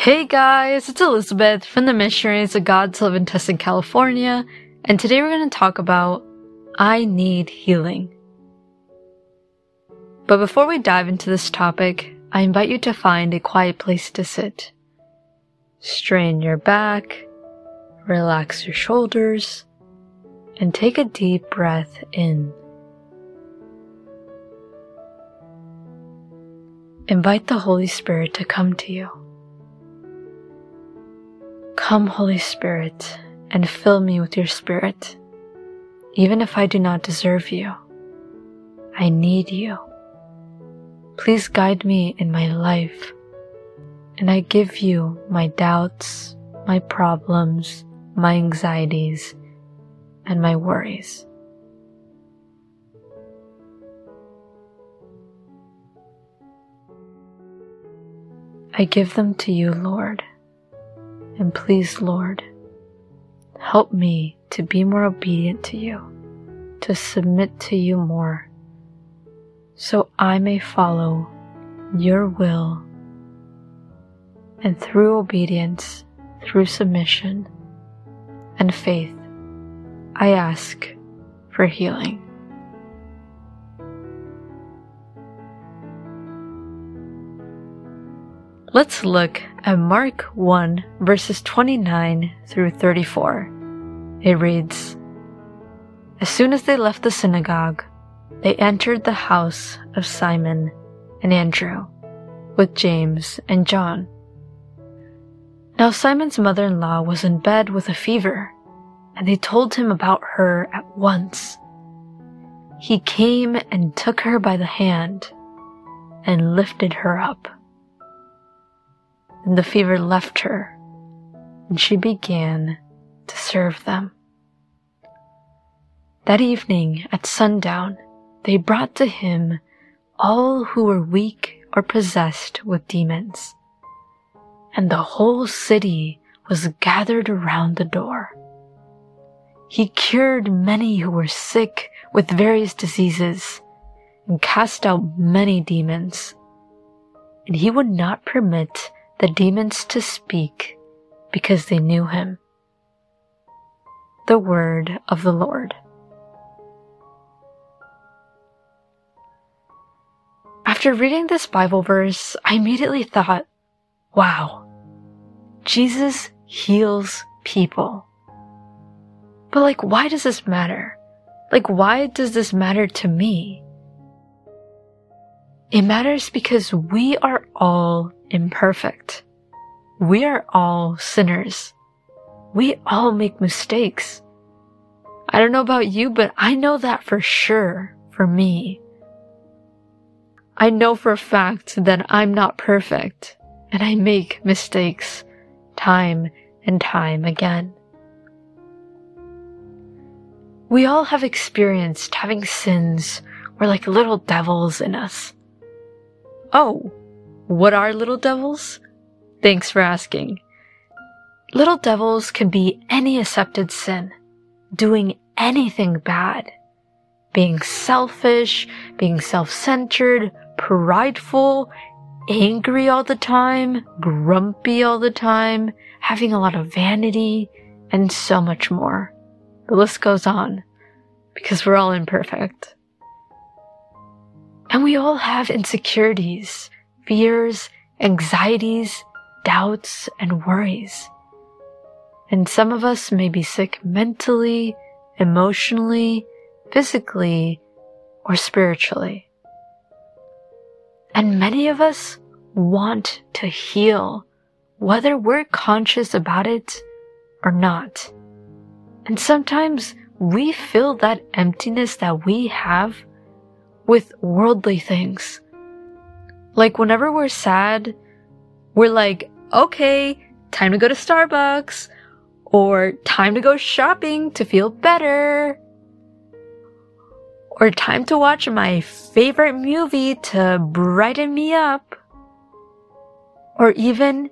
Hey guys, it's Elizabeth from the Missionaries of God's Love in Tustin, California, and today we're going to talk about I Need Healing. But before we dive into this topic, I invite you to find a quiet place to sit. Strain your back, relax your shoulders, and take a deep breath in. Invite the Holy Spirit to come to you. Come, Holy Spirit, and fill me with your Spirit, even if I do not deserve you. I need you. Please guide me in my life, and I give you my doubts, my problems, my anxieties, and my worries. I give them to you, Lord. And please, Lord, help me to be more obedient to you, to submit to you more, so I may follow your will. And through obedience, through submission and faith, I ask for healing. Let's look at Mark 1 verses 29 through 34. It reads, As soon as they left the synagogue, they entered the house of Simon and Andrew with James and John. Now Simon's mother-in-law was in bed with a fever, and they told him about her at once. He came and took her by the hand and lifted her up and the fever left her, and she began to serve them. That evening at sundown, they brought to him all who were weak or possessed with demons, and the whole city was gathered around the door. He cured many who were sick with various diseases and cast out many demons, and he would not permit the demons to speak because they knew him. The word of the Lord. After reading this Bible verse, I immediately thought, wow, Jesus heals people. But like, why does this matter? Like, why does this matter to me? It matters because we are all imperfect. We are all sinners. We all make mistakes. I don't know about you, but I know that for sure for me. I know for a fact that I'm not perfect and I make mistakes time and time again. We all have experienced having sins or like little devils in us. Oh, what are little devils? Thanks for asking. Little devils can be any accepted sin, doing anything bad, being selfish, being self-centered, prideful, angry all the time, grumpy all the time, having a lot of vanity, and so much more. The list goes on because we're all imperfect. And we all have insecurities fears, anxieties, doubts, and worries. And some of us may be sick mentally, emotionally, physically, or spiritually. And many of us want to heal, whether we're conscious about it or not. And sometimes we fill that emptiness that we have with worldly things like whenever we're sad, we're like, okay, time to go to Starbucks or time to go shopping to feel better or time to watch my favorite movie to brighten me up or even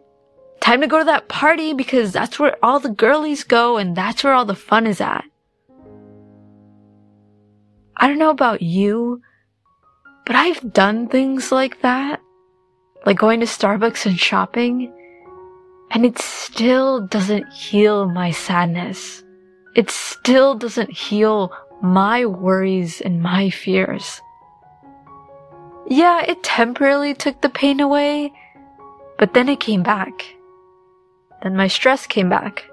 time to go to that party because that's where all the girlies go and that's where all the fun is at. I don't know about you, but I've done things like that, like going to Starbucks and shopping, And it still doesn't heal my sadness. It still doesn't heal my worries and my fears. Yeah, it temporarily took the pain away, but then it came back. Then my stress came back.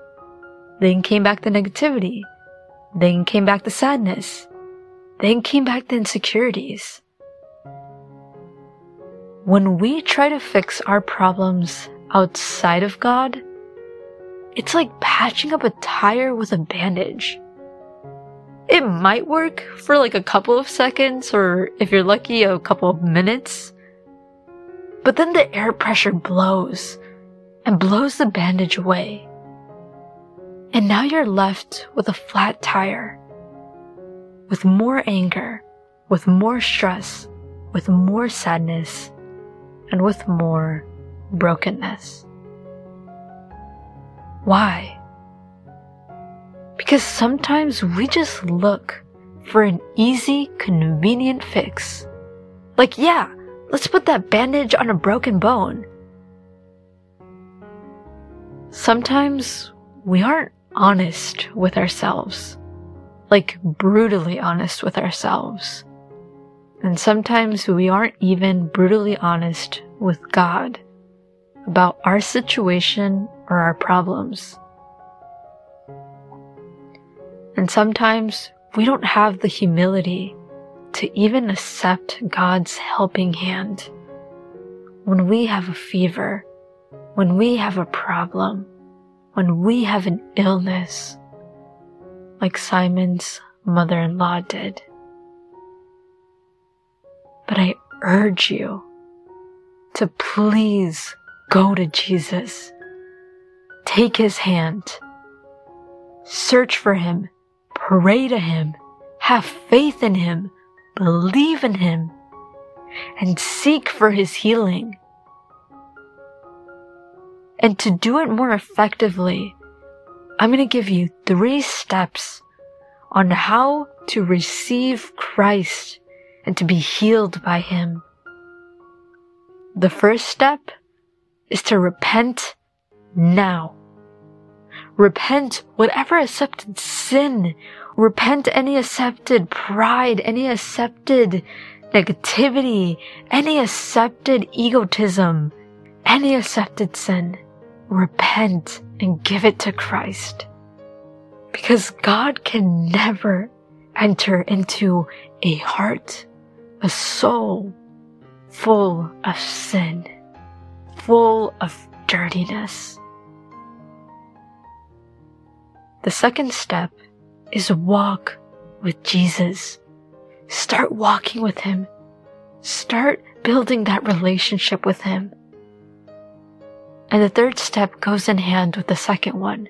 Then came back the negativity. Then came back the sadness. Then came back the insecurities. When we try to fix our problems outside of God, it's like patching up a tire with a bandage. It might work for like a couple of seconds, or if you're lucky, a couple of minutes. But then the air pressure blows and blows the bandage away. And now you're left with a flat tire, with more anger, with more stress, with more sadness, and with more brokenness. Why? Because sometimes we just look for an easy, convenient fix. Like, yeah, let's put that bandage on a broken bone. Sometimes we aren't honest with ourselves. Like, brutally honest with ourselves. And sometimes we aren't even brutally honest with God about our situation or our problems. And sometimes we don't have the humility to even accept God's helping hand. When we have a fever, when we have a problem, when we have an illness, like Simon's mother-in-law did. But I urge you to please go to Jesus. Take his hand. Search for him Pray to Him, have faith in Him, believe in Him, and seek for His healing. And to do it more effectively, I'm going to give you three steps on how to receive Christ and to be healed by Him. The first step is to repent now. Repent whatever accepted sin. Repent any accepted pride, any accepted negativity, any accepted egotism, any accepted sin. Repent and give it to Christ. Because God can never enter into a heart, a soul full of sin, full of dirtiness. The second step is walk with Jesus. Start walking with Him. Start building that relationship with Him. And the third step goes in hand with the second one.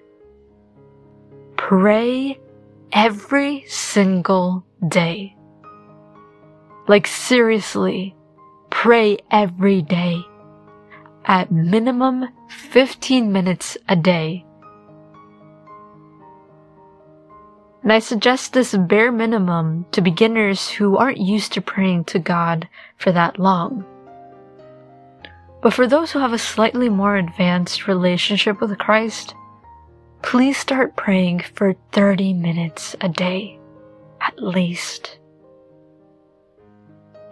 Pray every single day. Like seriously, pray every day. At minimum 15 minutes a day And I suggest this bare minimum to beginners who aren't used to praying to God for that long. But for those who have a slightly more advanced relationship with Christ, please start praying for 30 minutes a day, at least.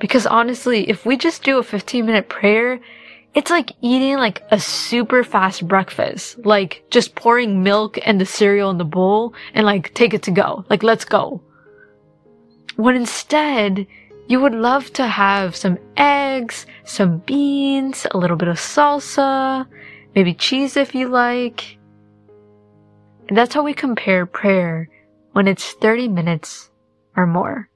Because honestly, if we just do a 15 minute prayer, it's like eating like a super fast breakfast, like just pouring milk and the cereal in the bowl and like take it to go. Like, let's go. When instead, you would love to have some eggs, some beans, a little bit of salsa, maybe cheese if you like. And that's how we compare prayer when it's 30 minutes or more.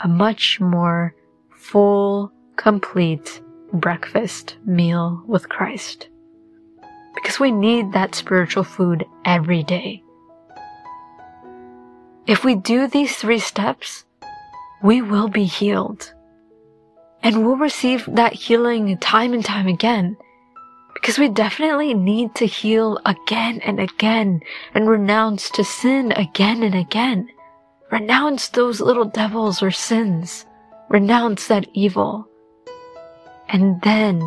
A much more full, complete, breakfast meal with Christ. Because we need that spiritual food every day. If we do these three steps, we will be healed. And we'll receive that healing time and time again. Because we definitely need to heal again and again and renounce to sin again and again. Renounce those little devils or sins. Renounce that evil. And then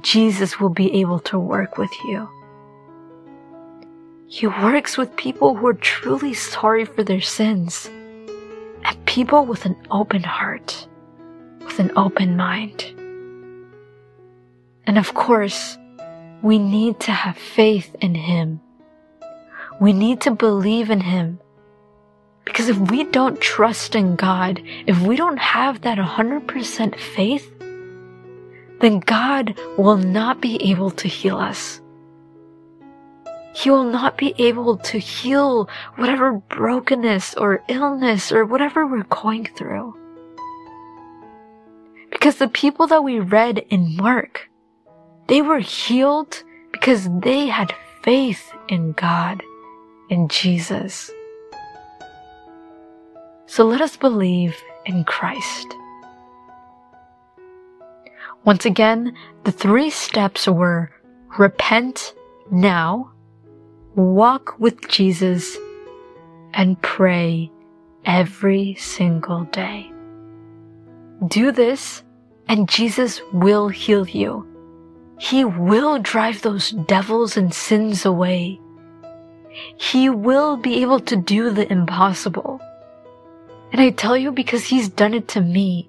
Jesus will be able to work with you. He works with people who are truly sorry for their sins and people with an open heart, with an open mind. And of course, we need to have faith in Him. We need to believe in Him. Because if we don't trust in God, if we don't have that 100% faith, then God will not be able to heal us. He will not be able to heal whatever brokenness or illness or whatever we're going through. Because the people that we read in Mark, they were healed because they had faith in God, in Jesus. So let us believe in Christ. Once again, the three steps were repent now, walk with Jesus, and pray every single day. Do this and Jesus will heal you. He will drive those devils and sins away. He will be able to do the impossible. And I tell you because he's done it to me.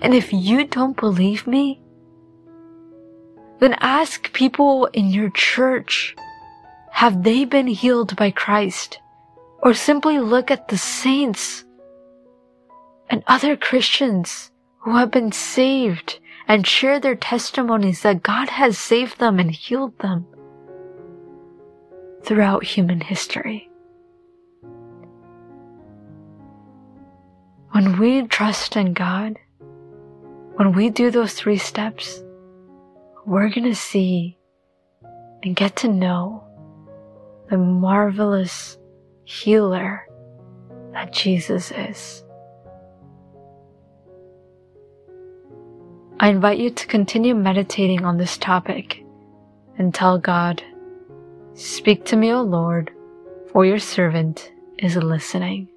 And if you don't believe me, then ask people in your church have they been healed by Christ? Or simply look at the saints and other Christians who have been saved and share their testimonies that God has saved them and healed them throughout human history. When we trust in God, when we do those three steps, we're going to see and get to know the marvelous healer that Jesus is. I invite you to continue meditating on this topic and tell God, Speak to me, O Lord, for your servant is listening.